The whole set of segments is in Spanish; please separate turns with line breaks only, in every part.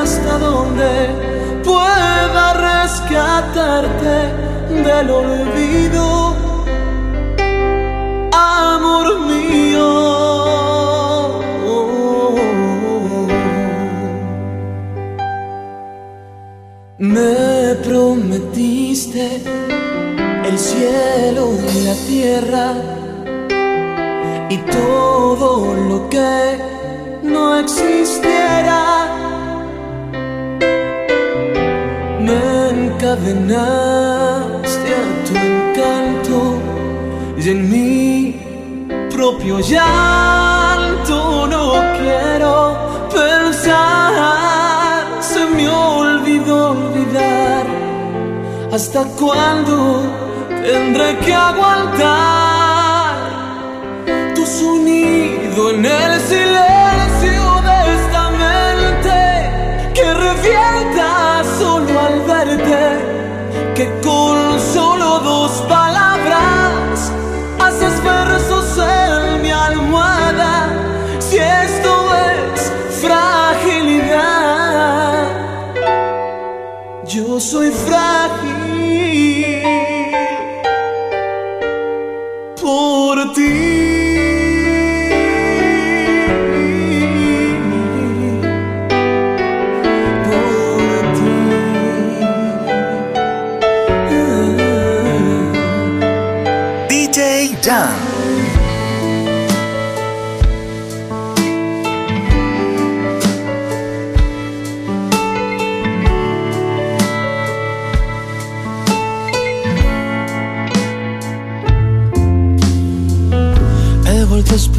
hasta donde pueda rescatarte del olvido, amor mío. Me prometiste el cielo y la tierra y todo lo que no existiera. Encadenaste a tu encanto y en mi propio llanto no quiero pensar. Se me olvidó olvidar. ¿Hasta cuándo tendré que aguantar tu sonido en el silencio? Que con solo dos palabras haces versos en mi almohada. Si esto es fragilidad, yo soy frágil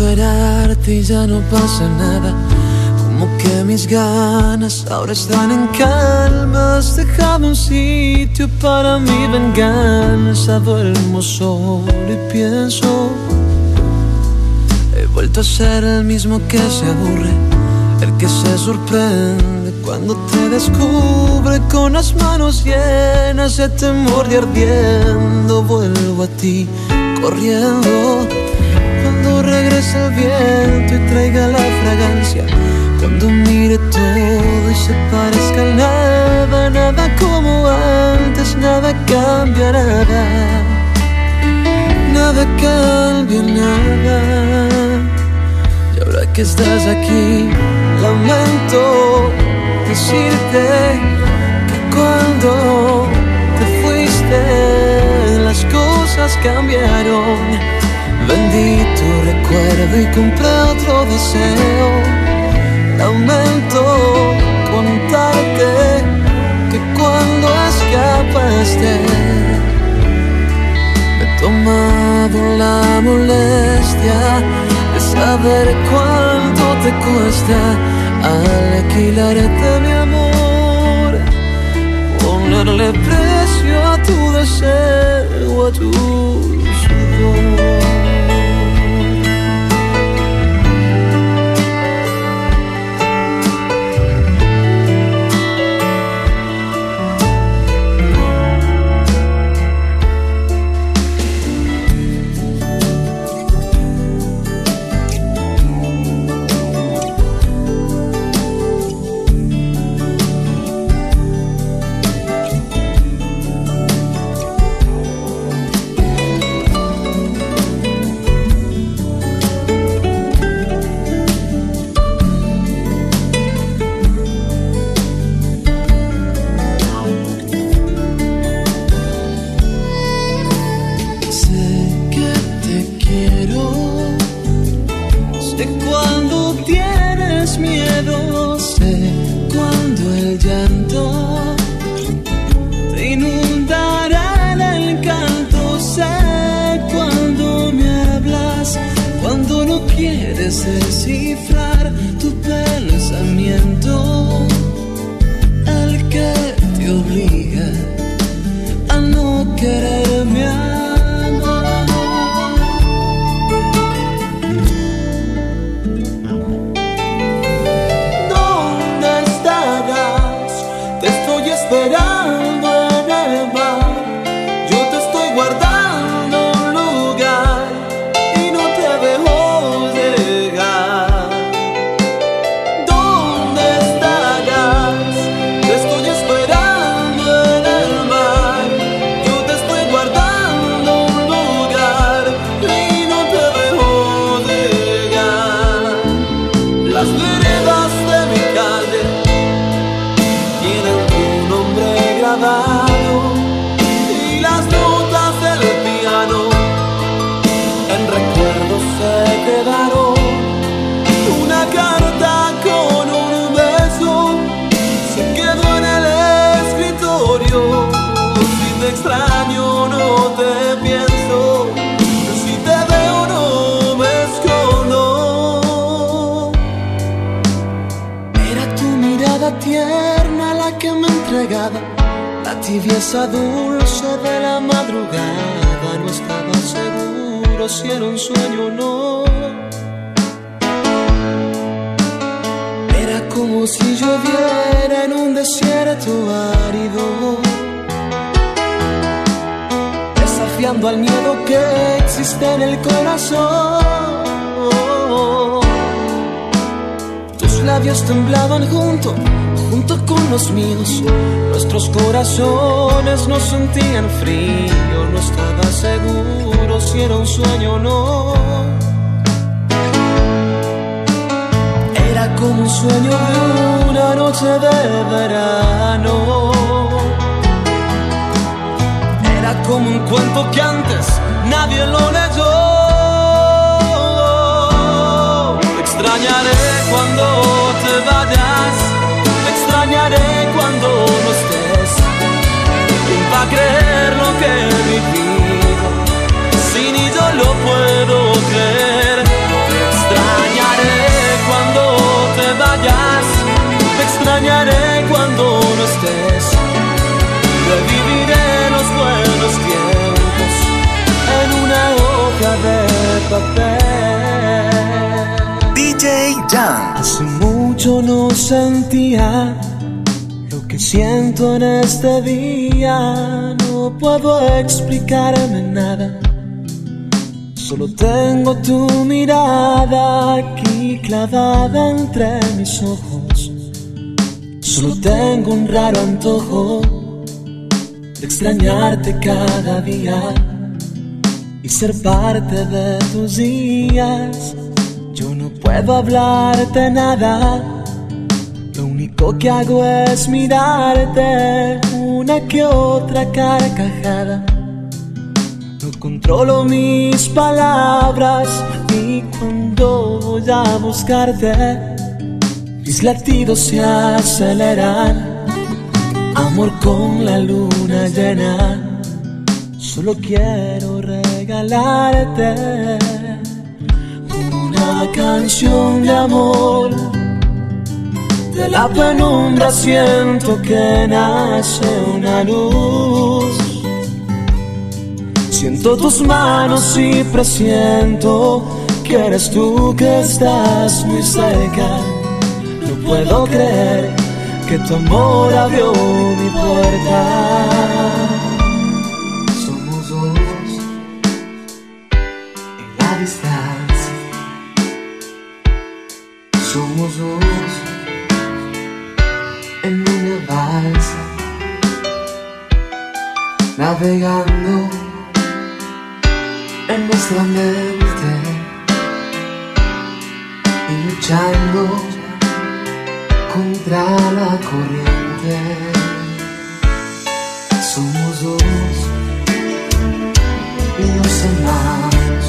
esperarte y ya no pasa nada. Como que mis ganas ahora están en calma. Has dejado un sitio para mi venganza. Duermo solo y pienso. He vuelto a ser el mismo que se aburre. El que se sorprende cuando te descubre con las manos llenas de temor y ardiendo. Vuelvo a ti corriendo regrese el viento y traiga la fragancia. Cuando mire todo y se parezca a nada, nada como antes, nada cambia nada. Nada cambia nada. Y ahora que estás aquí, lamento decirte que cuando te fuiste, las cosas cambiaron Vendí tu recuerdo y compré otro deseo. Lamento contarte que cuando escapaste me he tomado la molestia de saber cuánto te cuesta alquilarte mi amor, ponerle precio a tu deseo, a tu sudor. cuando tienes miedo, sé cuando el llanto. Tibieza dulce de la madrugada. No estaba seguro si era un sueño o no. Era como si lloviera en un desierto árido. Desafiando al miedo que existe en el corazón. Labios temblaban junto, junto con los míos. Nuestros corazones no sentían frío. No estaba seguro si era un sueño o no. Era como un sueño de una noche de verano. Era como un cuento que antes nadie lo leyó. Extrañaré te vayas, te extrañaré cuando no estés. ¿Quién va a creer lo que he vivido? Si ni yo lo puedo creer. Sentía lo que siento en este día. No puedo explicarme nada. Solo tengo tu mirada aquí clavada entre mis ojos. Solo tengo un raro antojo de extrañarte cada día y ser parte de tus días. Yo no puedo hablarte nada. Único que hago es mirarte una que otra carcajada. No controlo mis palabras y cuando voy a buscarte, mis latidos se aceleran. Amor con la luna llena, solo quiero regalarte una canción de amor. De la penumbra siento que nace una luz. Siento tus manos y presiento que eres tú que estás muy cerca. No puedo creer que tu amor abrió mi puerta. Navegando en nuestra mente y luchando contra la corriente. Somos dos y nos amamos,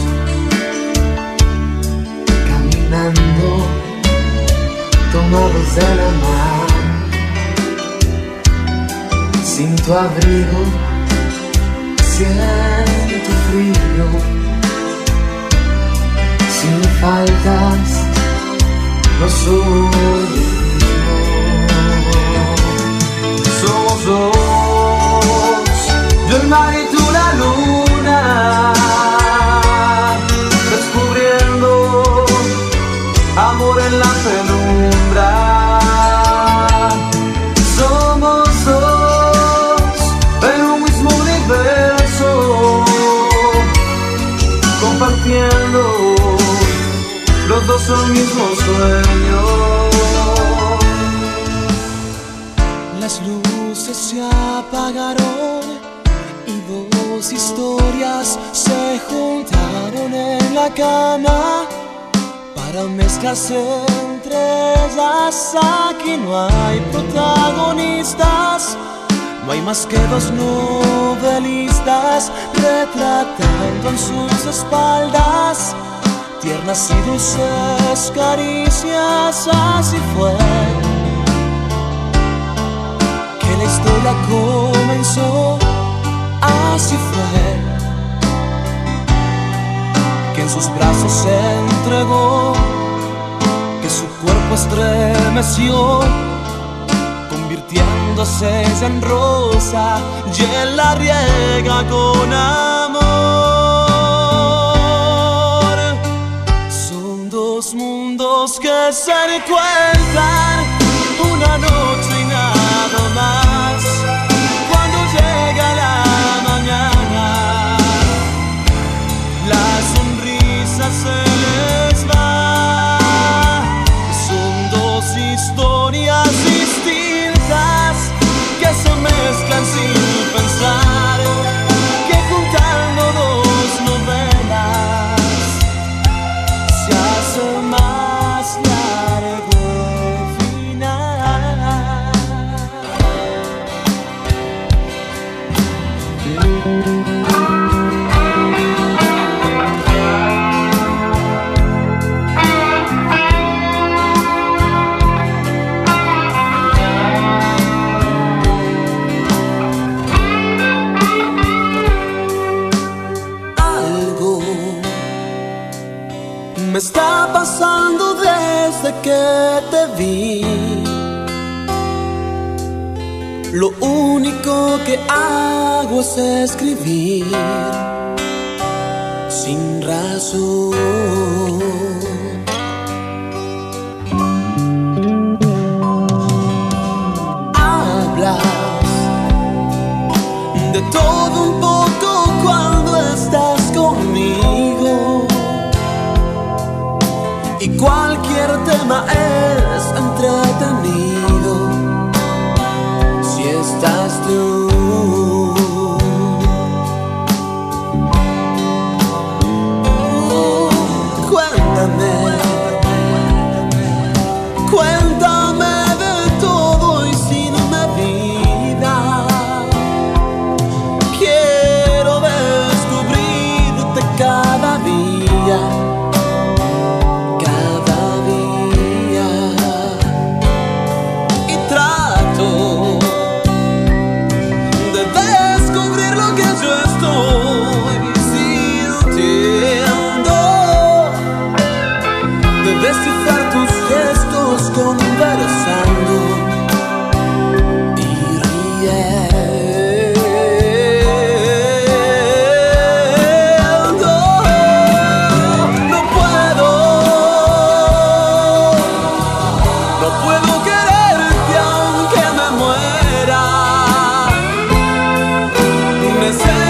caminando tomados de la mano, sin tu abrigo, si me faltas, no soy cama para mezclas entre ellas. Aquí no hay protagonistas, no hay más que dos novelistas retratando en sus espaldas tiernas y dulces caricias. Así fue que la historia comenzó, así fue en sus brazos se entregó, que su cuerpo estremeció, convirtiéndose en rosa y él la riega con amor. Son dos mundos que se encuentran una noche. escrevi. myself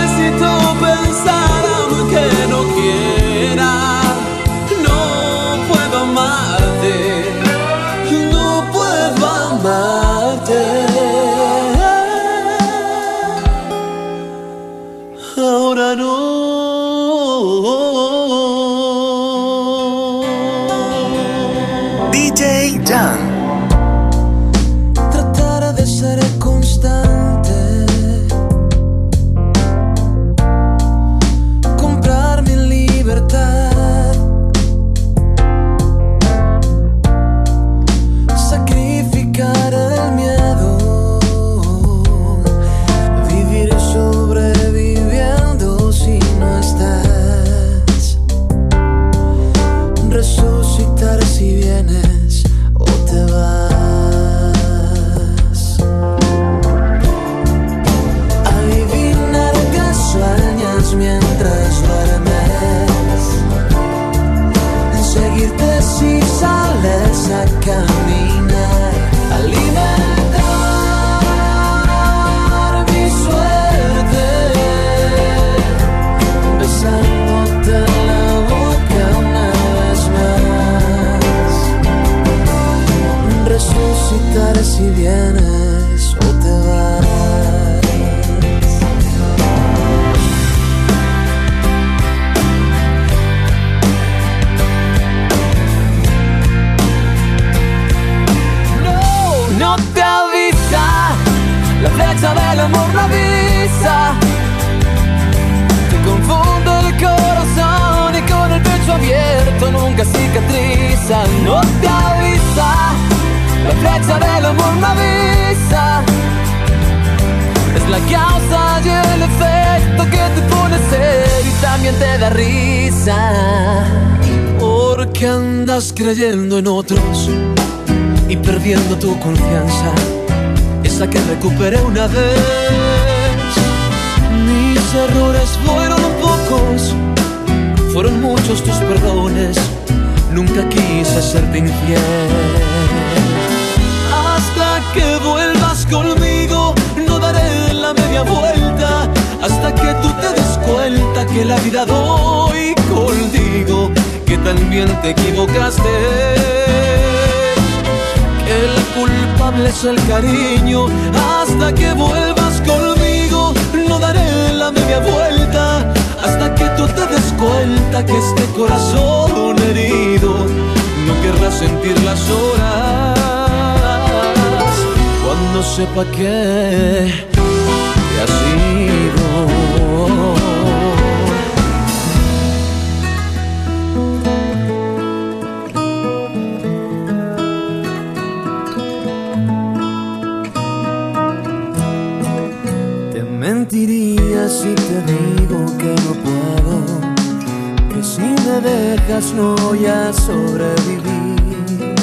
Andas creyendo en otros y perdiendo tu confianza, esa que recuperé una vez. Mis errores fueron pocos, fueron muchos tus perdones, nunca quise serte infiel. Hasta que vuelvas conmigo, no daré la media vuelta, hasta que tú te des cuenta que la vida doy contigo, que también te equivocaste el culpable es el cariño. Hasta que vuelvas conmigo, no daré la media vuelta. Hasta que tú te des cuenta que este corazón herido no querrá sentir las horas. Cuando sepa que te has ido. Mentiría si te digo que no puedo, que si me dejas no voy a sobrevivir.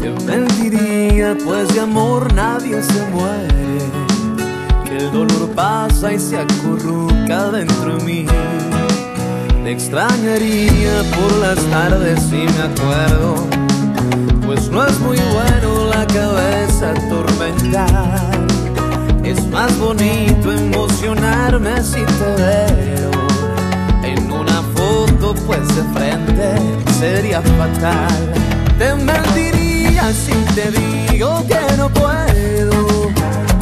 Te mentiría pues de amor nadie se muere, que el dolor pasa y se acurruca dentro de mí. Te extrañaría por las tardes si me acuerdo, pues no es muy bueno la cabeza atormentar más bonito emocionarme si te veo en una foto, pues de frente sería fatal. Te mentiría si te digo que no puedo,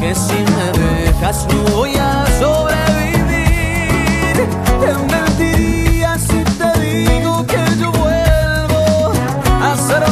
que si me dejas no voy a sobrevivir. Te mentiría si te digo que yo vuelvo a ser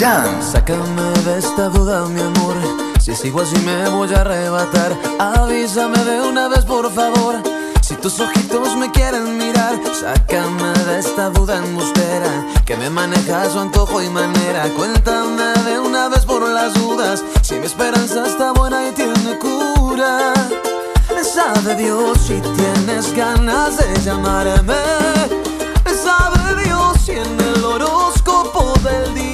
Sácame de esta duda, mi amor. Si sigo así me voy a arrebatar. Avísame de una vez, por favor. Si tus ojitos me quieren mirar, sácame de esta duda embustera que me maneja su antojo y manera. Cuéntame de una vez por las dudas si mi esperanza está buena y tiene cura. Sabe Dios si tienes ganas de llamarme. Sabe Dios si en el horóscopo del día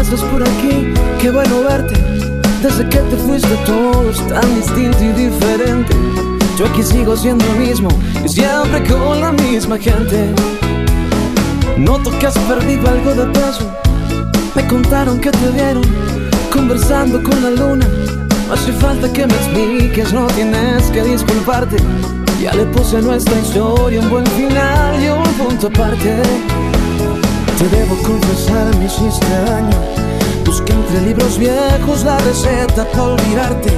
Estás por aquí, qué bueno verte. Desde que te fuiste todo es tan distinto y diferente. Yo aquí sigo siendo el mismo y siempre con la misma gente. Noto que has perdido algo de peso. Me contaron que te vieron conversando con la luna. No hace falta que me expliques, no tienes que disculparte. Ya le puse a nuestra historia un buen final y un punto aparte. Te debo confesar, me hiciste daño. Busqué entre libros viejos la receta para olvidarte.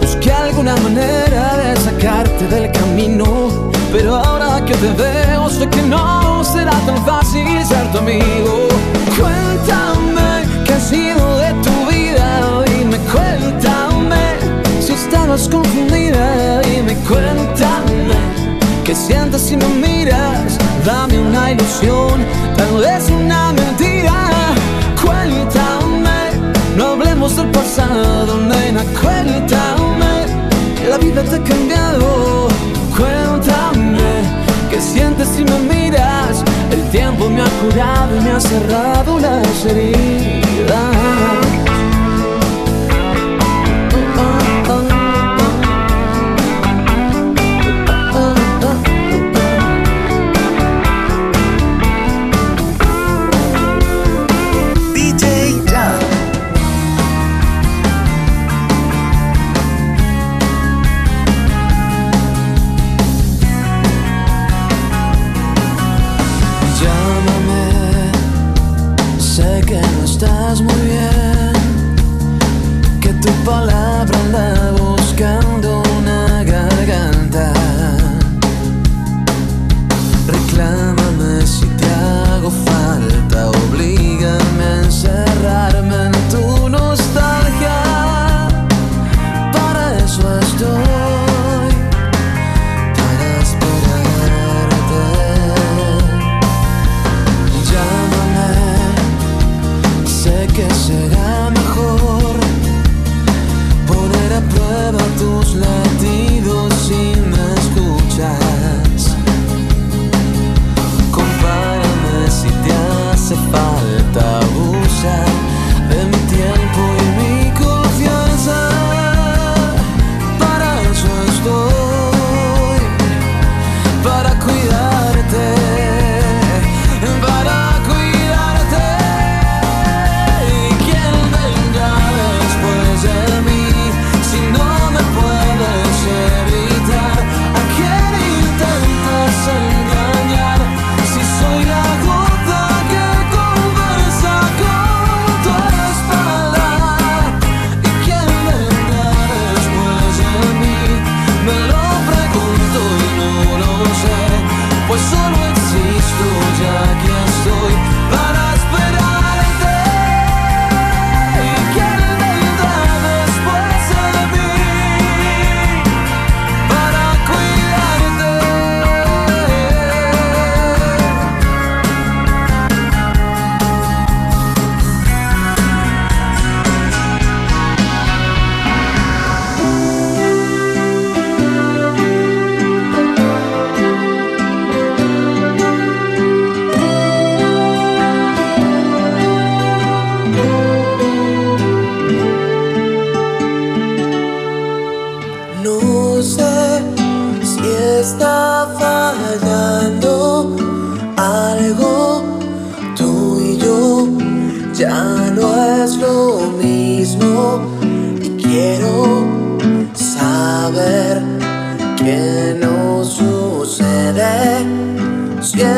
Busqué alguna manera de sacarte del camino. Pero ahora que te veo, sé que no será tan fácil ser tu amigo. Cuéntame qué ha sido de tu vida. Dime, cuéntame si estabas confundida. Dime, cuéntame qué sientes si me miras. Dame una ilusión, tal vez una mentira. Cuéntame, no hablemos del pasado, nena. Cuéntame, la vida te ha cambiado. Cuéntame, qué sientes si me miras. El tiempo me ha curado y me ha cerrado las heridas.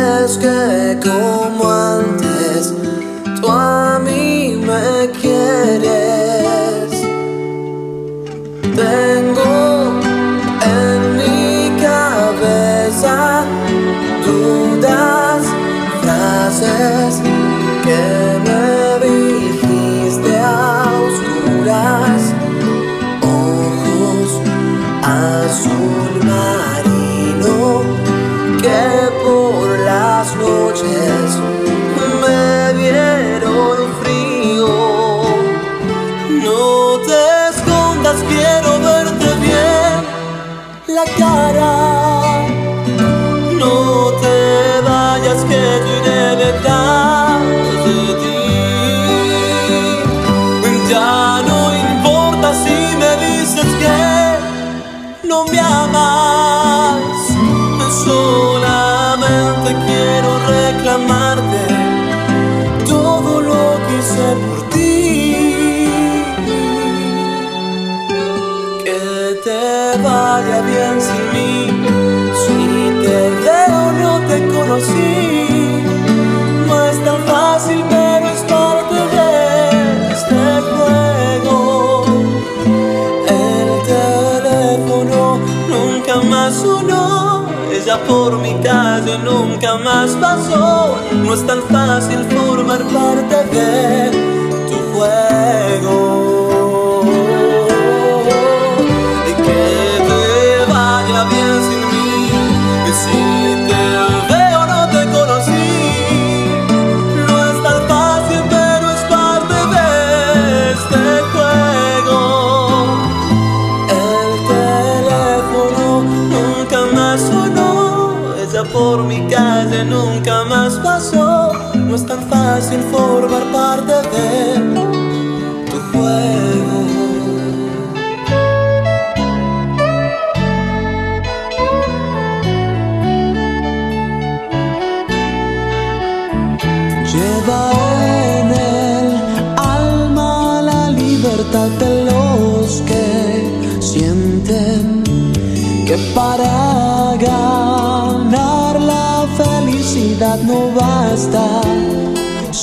es que como antes. nunca más pasó. No es tan fácil formar parte de tu juego. No es tan fácil formar parte de tu juego. Lleva en el alma la libertad de los que sienten que para ganar la felicidad no basta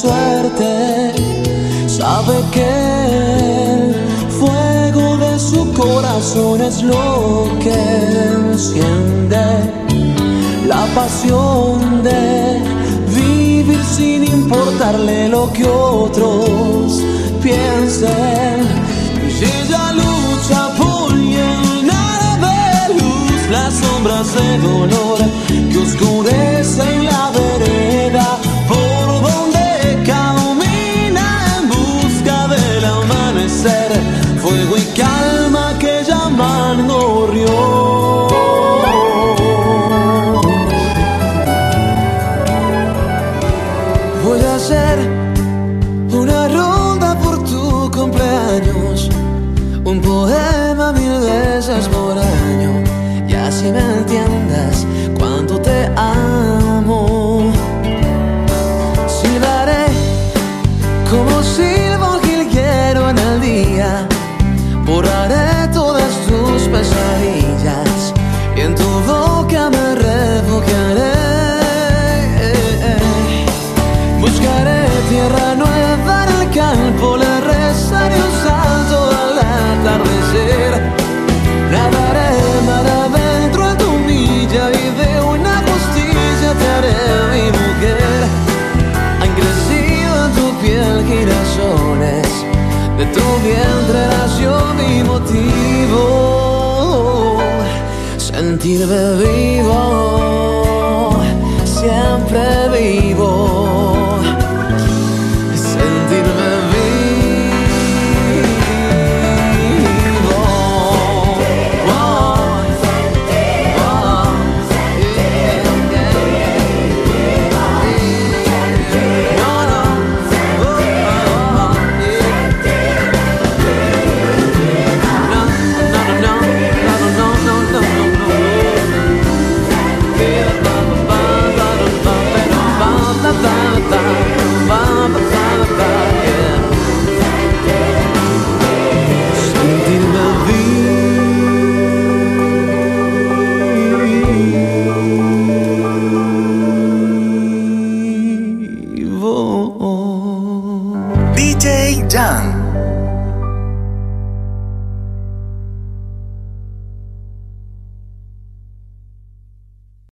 suerte, sabe que el fuego de su corazón es lo que enciende la pasión de vivir sin importarle lo que otros piensen. Y ella lucha por llenar de luz las sombras de dolor que oscurecen la vereda fuego y calma que llaman gorrión. Sentirme vivo.